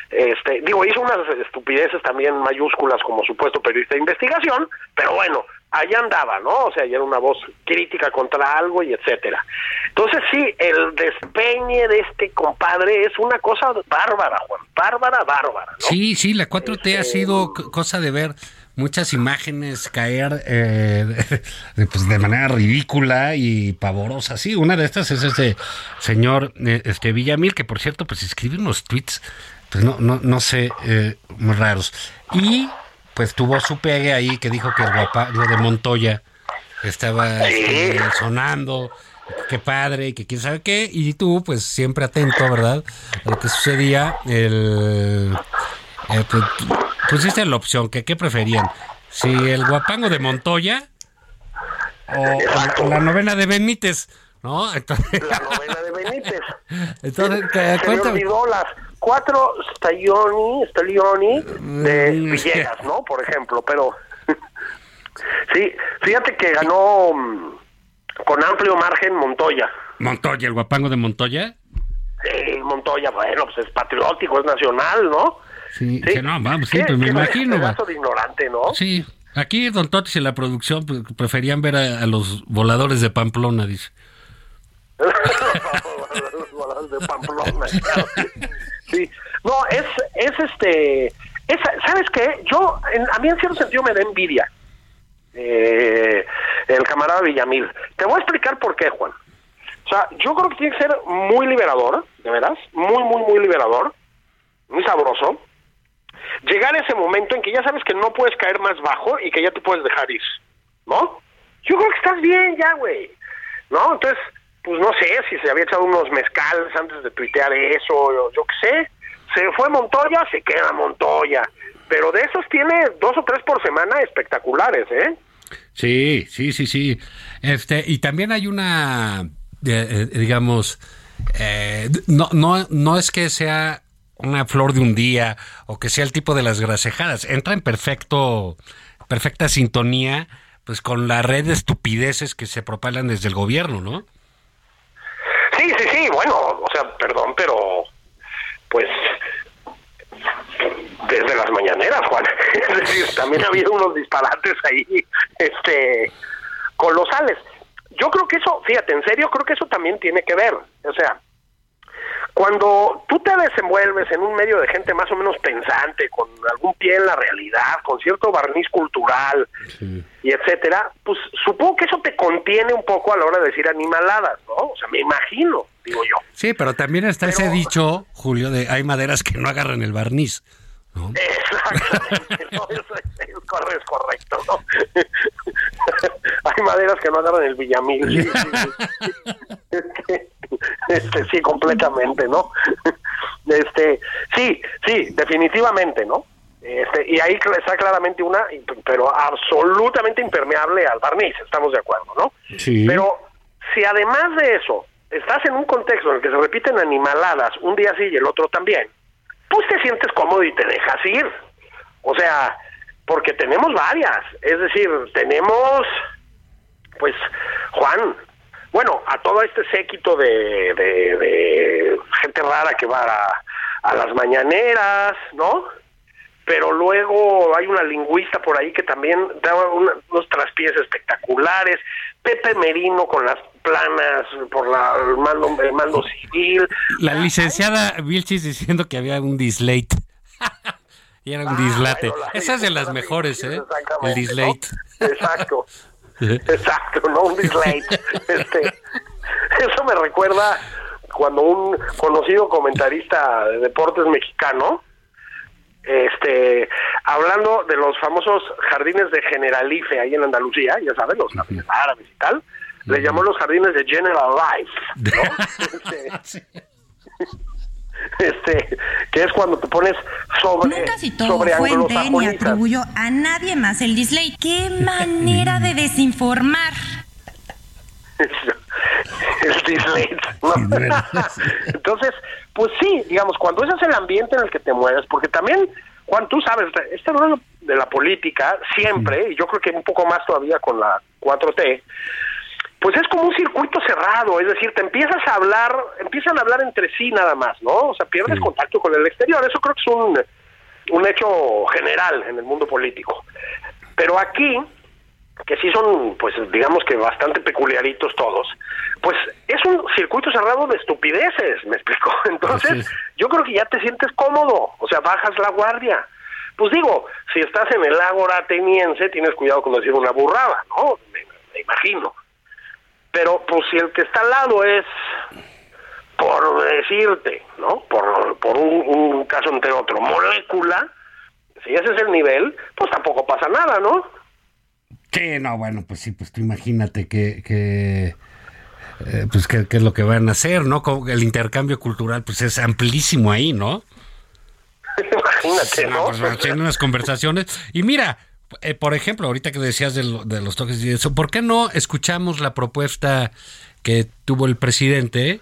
Speaker 2: Este, digo, hizo unas estupideces también mayúsculas como supuesto periodista de investigación, pero bueno, allá andaba, ¿no? O sea, ya era una voz crítica contra algo y etcétera. Entonces sí, el despeñe de este compadre es una cosa bárbara, Juan, bárbara, bárbara, ¿no?
Speaker 1: Sí, sí, la 4T ha
Speaker 2: Este,
Speaker 1: sido cosa de ver muchas imágenes caer eh, pues, de manera ridícula y pavorosa. Sí, una de estas es ese señor eh, este Villamil, que por cierto, pues escribe unos tweets, pues no, no, no sé, eh, muy raros. Y pues tuvo su pegue ahí que dijo que el guapango de Montoya estaba este, sonando. Qué padre, que quién sabe qué, y tú, pues siempre atento, ¿verdad? A lo que sucedía, el, eh, pues, pusiste la opción, que qué preferían, si el guapango de Montoya o, o- o la novena de Benítez, ¿no? Entonces,
Speaker 2: La de Benítez.
Speaker 1: entonces cuéntame.
Speaker 2: las cuatro Staglioni, Staglioni de
Speaker 1: Mm,
Speaker 2: Villegas, ¿no? Por ejemplo, pero sí, fíjate que ganó mm, con amplio margen Montoya.
Speaker 1: Montoya, el guapango de Montoya.
Speaker 2: Sí, Montoya, bueno, pues es patriótico, es nacional, ¿no?
Speaker 1: Sí,
Speaker 2: Sí.
Speaker 1: que no, vamos, sí, pues me imagino.
Speaker 2: de ignorante, ¿no?
Speaker 1: Sí, aquí Don Totis y la producción pues, preferían ver a, a los voladores de Pamplona, dice.
Speaker 2: Los voladores de Pamplona, claro. Sí. No, es, es este, es, ¿sabes qué? Yo, en- a mí en cierto sentido me da envidia eh, el camarada Villamil. Te voy a explicar por qué, Juan. O sea, yo creo que tiene que ser muy liberador, de veras, muy, muy, muy liberador, muy sabroso, llegar a ese momento en que ya sabes que no puedes caer más bajo y que ya te puedes dejar ir, ¿no? Yo creo que estás bien ya, güey, ¿no? Entonces, pues no sé si se había echado unos mezcales antes de tuitear eso, yo, yo qué sé. Se fue Montoya, se queda Montoya. Pero de esos tiene dos o tres por semana espectaculares, ¿eh?
Speaker 1: Sí, sí, sí, sí. Este, y también hay una, eh, digamos, eh, no, no, no es que sea una flor de un día o que sea el tipo de las grasejadas. Entra en perfecto, perfecta sintonía, pues con la red de estupideces que se propalan desde el gobierno, ¿no?
Speaker 2: Sí, sí, sí, bueno, o sea, perdón, pero pues desde las mañaneras, Juan. Es decir, también ha habido unos disparates ahí, este, colosales. Yo creo que eso, fíjate, en serio, creo que eso también tiene que ver. O sea, cuando tú te desenvuelves en un medio de gente más o menos pensante, con algún pie en la realidad, con cierto barniz cultural y etcétera, pues supongo que eso te contiene un poco a la hora de decir animaladas, ¿no? O sea, me imagino, digo yo.
Speaker 1: Sí, pero también está ese dicho, Julio, de hay maderas que no agarran el barniz. ¿no?
Speaker 2: Exactamente, ¿no? es, es, es, correcto, ¿no? Hay maderas que no agarran el villamil. Sí, sí, este, este, sí, completamente, ¿no? Este, sí, sí, definitivamente, ¿no? Este, y ahí está claramente una, pero absolutamente impermeable al barniz, estamos de acuerdo, ¿no?
Speaker 1: Sí.
Speaker 2: Pero si además de eso estás en un contexto en el que se repiten animaladas un día sí y el otro también, pues te sientes cómodo y te dejas ir. O sea, porque tenemos varias, es decir, tenemos, pues, Juan, bueno, a todo este séquito de, de, de gente rara que va a, a las mañaneras, ¿no? Pero luego hay una lingüista por ahí que también da una, unos traspiés espectaculares, Pepe Merino con las planas por la, el, mando, el mando civil.
Speaker 1: La licenciada Vilchis diciendo que había un dislate. y era un
Speaker 2: Ah,
Speaker 1: dislate.
Speaker 2: bueno,
Speaker 1: Esa es de las mejores, ¿eh? El dislate.
Speaker 2: ¿no? Exacto. Exacto, no un dislate. Este, eso me recuerda cuando un conocido comentarista de deportes mexicano, este, hablando de los famosos jardines de Generalife ahí en Andalucía, ya saben, los jardines árabes y tal, le llamó los jardines de General Life, ¿no? Este, este, que es cuando te pones sobre,
Speaker 6: Nunca citó
Speaker 2: sobre
Speaker 6: fuente ni
Speaker 2: anglosajonistas.
Speaker 6: atribuyó a nadie más el dislate. ¡Qué manera de desinformar!
Speaker 2: el ¿no? Entonces, pues sí, digamos, cuando ese es el ambiente en el que te mueves, porque también, Juan, tú sabes, este rollo de la política, siempre, y yo creo que un poco más todavía con la 4T, pues es como un circuito cerrado, es decir, te empiezas a hablar, empiezan a hablar entre sí nada más, ¿no? O sea, pierdes contacto con el exterior, eso creo que es un, un hecho general en el mundo político. Pero aquí, que sí son, pues digamos que bastante peculiaritos todos, pues es un circuito cerrado de estupideces, me explico. Entonces, yo creo que ya te sientes cómodo, o sea, bajas la guardia. Pues digo, si estás en el ágora ateniense, tienes cuidado con decir una burrada, ¿no? Me, me imagino. Pero pues si el que está al lado es, por decirte, ¿no? Por, por un, un caso entre otro, molécula, si ese es el nivel, pues tampoco pasa nada, ¿no?
Speaker 1: Sí, no, bueno, pues sí, pues tú imagínate que, que eh, pues qué, es lo que van a hacer, ¿no? Como el intercambio cultural, pues es amplísimo ahí, ¿no?
Speaker 2: Imagínate,
Speaker 1: No,
Speaker 2: ¿no?
Speaker 1: pues, haciendo unas conversaciones. Y mira, eh, por ejemplo, ahorita que decías de, lo- de los toques y eso, ¿por qué no escuchamos la propuesta que tuvo el presidente?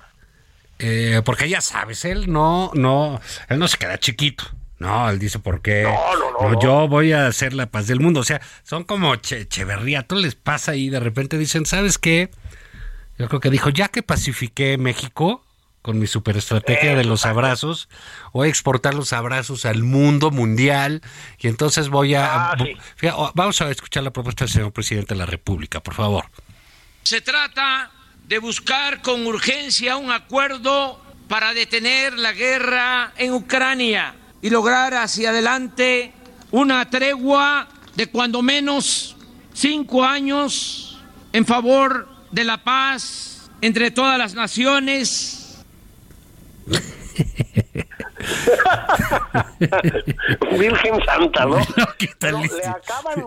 Speaker 1: Eh, porque ya sabes, él no, no, él no se queda chiquito. No, él dice, ¿por qué?
Speaker 2: No, no, no, no.
Speaker 1: Yo voy a hacer la paz del mundo. O sea, son como che, Cheverría. Todo les pasa y de repente dicen, ¿sabes qué? Yo creo que dijo, ya que pacifiqué México con mi superestrategia de los abrazos, voy a exportar los abrazos al mundo mundial y entonces voy a...
Speaker 2: Ah, sí.
Speaker 1: Fíjate, vamos a escuchar la propuesta del señor presidente de la República, por favor.
Speaker 7: Se trata de buscar con urgencia un acuerdo para detener la guerra en Ucrania y lograr hacia adelante una tregua de cuando menos cinco años en favor de la paz entre todas las naciones
Speaker 2: Virgen Santa, ¿no?
Speaker 1: ¿Qué tal?
Speaker 2: No, le acaban,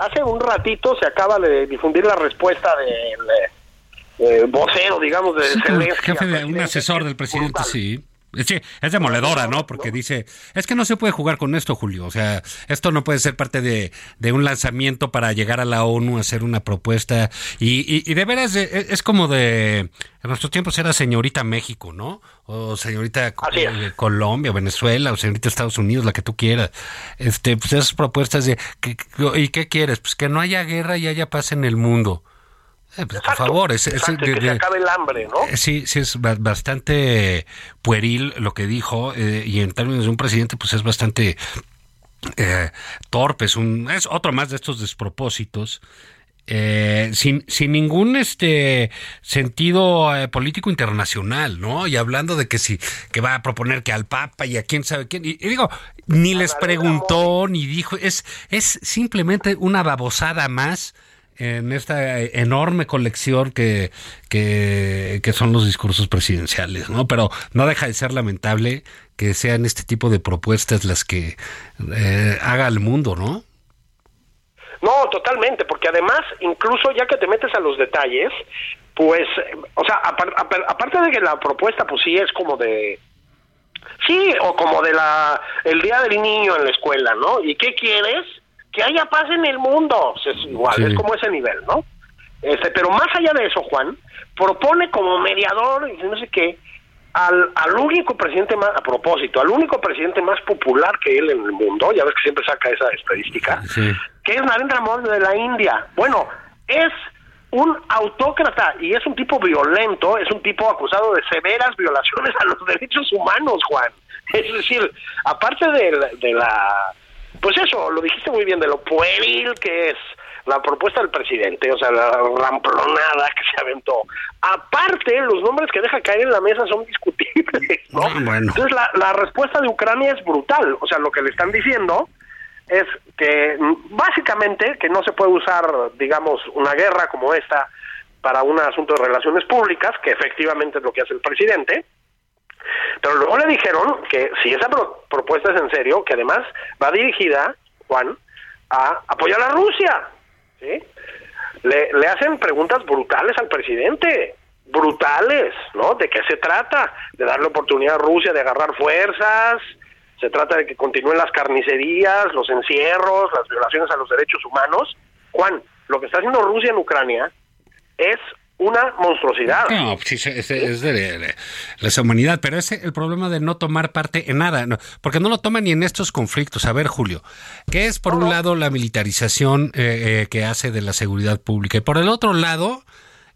Speaker 2: hace un ratito se acaba de difundir la respuesta del eh, vocero, digamos, de Zelensky
Speaker 1: jefe de un asesor del
Speaker 2: es
Speaker 1: presidente,
Speaker 2: brutal.
Speaker 1: sí. Sí, es demoledora, ¿no? Porque dice, es que no se puede jugar con esto, Julio. O sea, esto no puede ser parte de, de un lanzamiento para llegar a la ONU a hacer una propuesta. Y, y, y de veras, eh, es como de, en nuestros tiempos era señorita México, ¿no? O señorita
Speaker 2: es.
Speaker 1: eh, Colombia, Venezuela, o señorita Estados Unidos, la que tú quieras. Este, pues esas propuestas de, ¿y qué quieres? Pues que no haya guerra y haya paz en el mundo. Eh, pues, por favor, es, es
Speaker 2: que se acabe el hambre, ¿no?
Speaker 1: eh, Sí, sí, es ba- bastante pueril lo que dijo eh, y en términos de un presidente pues es bastante eh, torpe, es, un, es otro más de estos despropósitos. eh, sin, sin ningún este sentido eh, político internacional, ¿no? Y hablando de que si que va a proponer que al Papa y a quién sabe quién. Y, y digo, ni les preguntó, ni dijo, es, es simplemente una babosada más en esta enorme colección que, que, son los discursos presidenciales, ¿no? Pero no deja de ser lamentable que sean este tipo de propuestas las que eh, haga el mundo, ¿no?
Speaker 2: No, totalmente, porque además, incluso ya que te metes a los detalles, pues, o sea, apar- apar- aparte de que la propuesta, pues sí es como de, sí, o como de la, el día del niño en la escuela, ¿no? ¿Y qué quieres? Que haya paz en el mundo, es igual,
Speaker 1: Sí.
Speaker 2: es como ese nivel, ¿no? Este, pero más allá de eso, Juan, propone como mediador, y no sé qué, al, al único presidente más, a propósito, al único presidente más popular que él en el mundo, ya ves que siempre saca esa estadística,
Speaker 1: Sí.
Speaker 2: que es Narendra Modi de la India. Bueno, es un autócrata y es un tipo violento, es un tipo acusado de severas violaciones a los derechos humanos, Juan. Es decir, aparte de la pues eso, lo dijiste muy bien, de lo pueril que es la propuesta del presidente, o sea, la ramplonada que se aventó. Aparte, los nombres que deja caer en la mesa son discutibles, ¿no?
Speaker 1: Ah, bueno.
Speaker 2: Entonces, la, la respuesta de Ucrania es brutal. O sea, lo que le están diciendo es que mm, básicamente que no se puede usar, digamos, una guerra como esta para un asunto de relaciones públicas, que efectivamente es lo que hace el presidente. Pero luego le dijeron que si esa pro- propuesta es en serio, que además va dirigida, Juan, a apoyar a Rusia. Le, le hacen preguntas brutales al presidente, brutales, ¿no? ¿De qué se trata? De darle oportunidad a Rusia de agarrar fuerzas, se trata de que continúen las carnicerías, los encierros, las violaciones a los derechos humanos. Juan, lo que está haciendo Rusia en Ucrania es una monstruosidad.
Speaker 1: No, sí, es, es- es de, la humanidad, pero ese el problema de no tomar parte en nada, no, porque no lo toman ni en estos conflictos. A ver, Julio, ¿qué es por un lado la militarización eh, eh, que hace de la seguridad pública y por el otro lado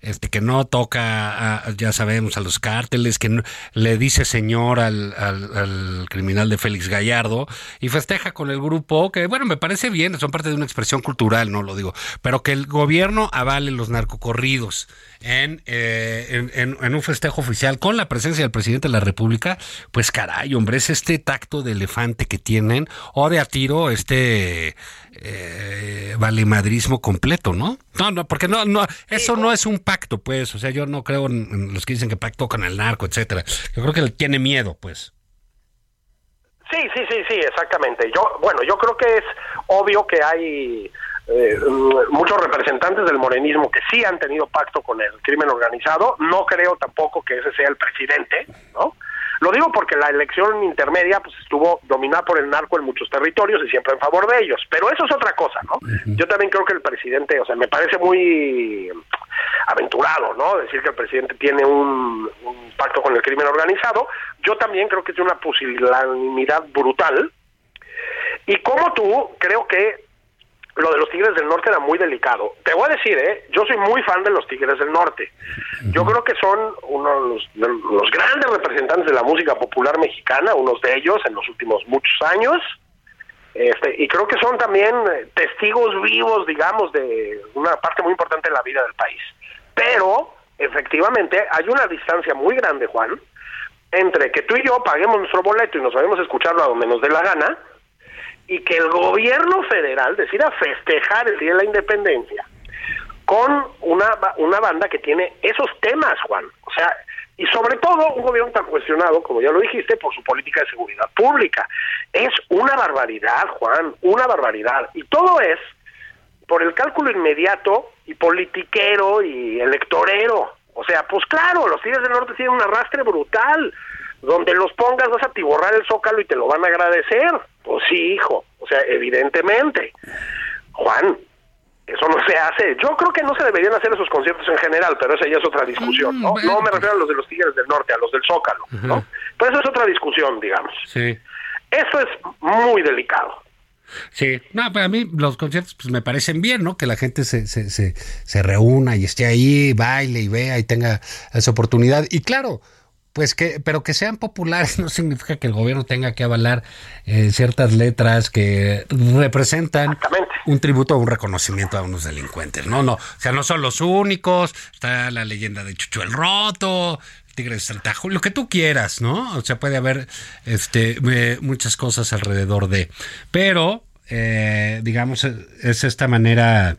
Speaker 1: este que no toca, ya sabemos, a los cárteles, que le dice señor al, al- al criminal de Félix Gallardo y festeja con el grupo, que bueno, me parece bien, son parte de una expresión cultural, no lo digo, pero que el gobierno avale los narcocorridos en, eh, en- en un festejo oficial con la presencia del presidente de la República, pues caray, hombre, es este tacto de elefante que tienen, o de a tiro, este eh, valemadrismo completo, ¿no? No, no, porque no, no, eso no es un pacto, pues, o sea, yo no creo en, los que dicen que pactó con el narco, etcétera. Yo creo que él tiene miedo, pues.
Speaker 2: Sí, sí, sí, sí, exactamente. Yo, bueno, yo creo que es obvio que hay eh, mm, muchos representantes del morenismo que sí han tenido pacto con el crimen organizado. No creo tampoco que ese sea el presidente, ¿no? Lo digo porque la elección intermedia pues estuvo dominada por el narco en muchos territorios y siempre en favor de ellos. Pero eso es otra cosa, ¿no? Yo también creo que el presidente, o sea, me parece muy aventurado, ¿no? Decir que el presidente tiene un, un pacto con el crimen organizado. Yo también creo que es una pusilanimidad brutal. Y como tú, creo que lo de los Tigres del Norte era muy delicado. Te voy a decir, ¿eh? Yo soy muy fan de los Tigres del Norte. Yo creo que son uno de los, de los grandes representantes de la música popular mexicana, unos de ellos en los últimos muchos años. Este, y creo que son también eh, testigos vivos, digamos, de una parte muy importante de la vida del país. Pero, efectivamente, hay una distancia muy grande, Juan, entre que tú y yo paguemos nuestro boleto y nos vayamos a escucharlo a donde nos dé la gana, y que el gobierno federal decida festejar el Día de la Independencia con una, una banda que tiene esos temas, Juan. O sea, y sobre todo un gobierno tan cuestionado, como ya lo dijiste, por su política de seguridad pública. Es una barbaridad, Juan, una barbaridad. Y todo es por el cálculo inmediato y politiquero y electorero. O sea, pues claro, los Tigres del Norte tienen un arrastre brutal. Donde los pongas vas a tiborrar el zócalo y te lo van a agradecer. Pues sí, hijo. O sea, evidentemente. Juan, eso no se hace. Yo creo que no se deberían hacer esos conciertos en general, pero esa ya es otra discusión, ¿no?
Speaker 1: bueno,
Speaker 2: No me refiero a los de los Tigres del Norte, a los del Zócalo, ¿no? Pero eso es otra discusión, digamos.
Speaker 1: Sí.
Speaker 2: Eso es muy delicado.
Speaker 1: Sí, no, pero a mí los conciertos pues me parecen bien, ¿no? Que la gente se, se, se, se reúna y esté ahí, baile y vea y tenga esa oportunidad. Y claro, pues que, pero que sean populares no significa que el gobierno tenga que avalar eh, ciertas letras que representan un tributo o un reconocimiento a unos delincuentes. No, no, o sea, no son los únicos. Está la leyenda de Chucho el Roto, Tigre de Saltajo, lo que tú quieras, ¿no? O sea, puede haber este eh, muchas cosas alrededor de. Pero, eh, digamos, es esta manera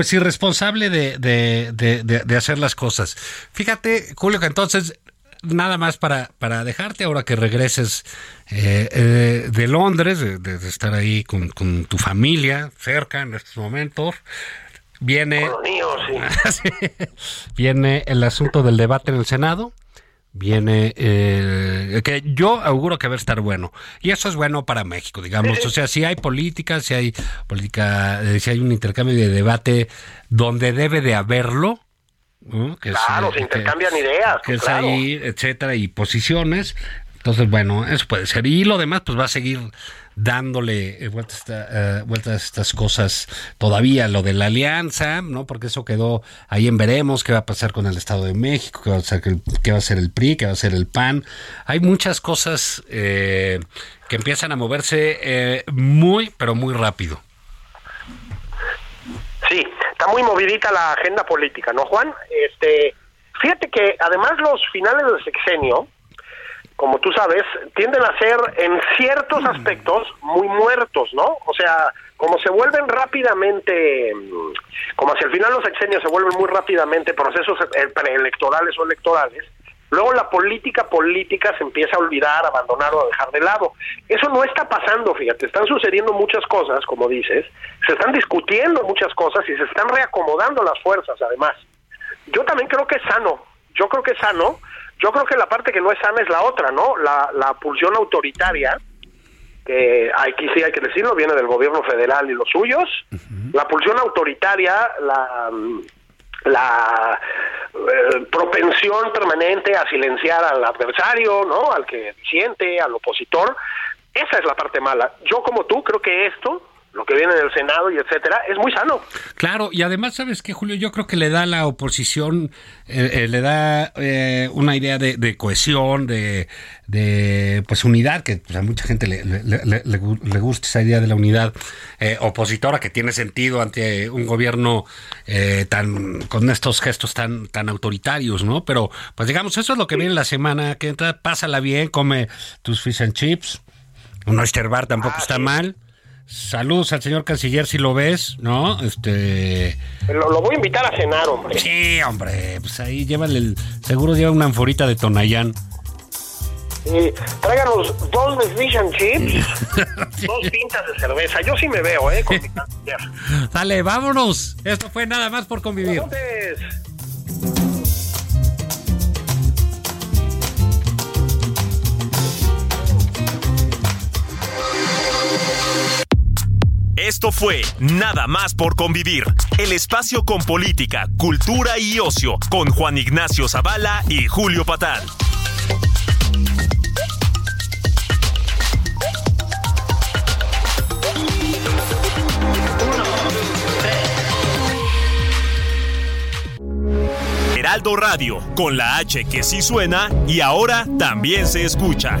Speaker 1: pues irresponsable de, de, de, de, hacer las cosas. Fíjate, Julio, que entonces nada más para, para dejarte ahora que regreses eh, eh, de Londres, de, estar ahí con, con, tu familia cerca en estos momentos. Viene, viene el asunto del debate en el Senado viene eh, que yo auguro que va a estar bueno. Y eso es bueno para México digamos. O sea si hay política si hay política eh, si hay un intercambio de debate donde debe de haberlo
Speaker 2: que claro se intercambian ideas
Speaker 1: que es ahí etcétera y posiciones. Entonces bueno eso puede ser. Y lo demás pues va a seguir dándole eh, vueltas, uh, vueltas a estas cosas todavía, lo de la alianza, ¿no? Porque eso quedó ahí en veremos qué va a pasar con el Estado de México, qué va a ser, qué va a ser el PRI, qué va a ser el PAN. Hay muchas cosas eh, que empiezan a moverse eh, muy, pero muy rápido.
Speaker 2: Sí, está muy movidita la agenda política, ¿no, Juan? Este, fíjate que además los finales del sexenio, como tú sabes, tienden a ser en ciertos aspectos muy muertos, ¿no? O sea, como se vuelven rápidamente, mm, como hacia el final los sexenios se vuelven muy rápidamente procesos eh, preelectorales o electorales, luego la política política se empieza a olvidar, abandonar o a dejar de lado. Eso no está pasando, fíjate, están sucediendo muchas cosas, como dices, se están discutiendo muchas cosas y se están reacomodando las fuerzas, además. Yo también creo que es sano, yo creo que es sano yo creo que la parte que no es sana es la otra, ¿no? La, la pulsión autoritaria, que aquí sí hay que decirlo, viene del gobierno federal y los suyos. La pulsión autoritaria, la, la eh, propensión permanente a silenciar al adversario, ¿no? Al que siente, al opositor. Esa es la parte mala. Yo como tú creo que esto lo que viene del Senado y etcétera, es muy sano.
Speaker 1: Claro, y además, ¿sabes qué, Julio? Yo creo que le da a la oposición, eh, eh, le da eh, una idea de, cohesión, de, de, pues unidad, que pues, a mucha gente le, le, gusta esa idea de la unidad opositora, que tiene sentido ante un gobierno tan con estos gestos tan, tan autoritarios, ¿no? Pero, pues digamos, eso es lo que viene la semana que entra, pásala bien, come tus fish and chips, un oyster bar tampoco ah, está mal. Saludos al señor canciller si lo ves, ¿no? Este.
Speaker 2: Lo, voy a invitar a cenar, hombre.
Speaker 1: Sí, hombre. Pues ahí llévale el. Seguro lleva una anforita de Tonayán.
Speaker 2: Sí, tráiganos dos de fish and chips, dos pintas de cerveza. Yo sí me veo, ¿eh? Con mi.
Speaker 1: Dale, vámonos. Esto fue nada más por convivir.
Speaker 3: Esto fue Nada más por convivir, el espacio con política, cultura y ocio, con Juan Ignacio Zavala y Julio Patal. Heraldo Radio, con la H que sí suena y ahora también se escucha.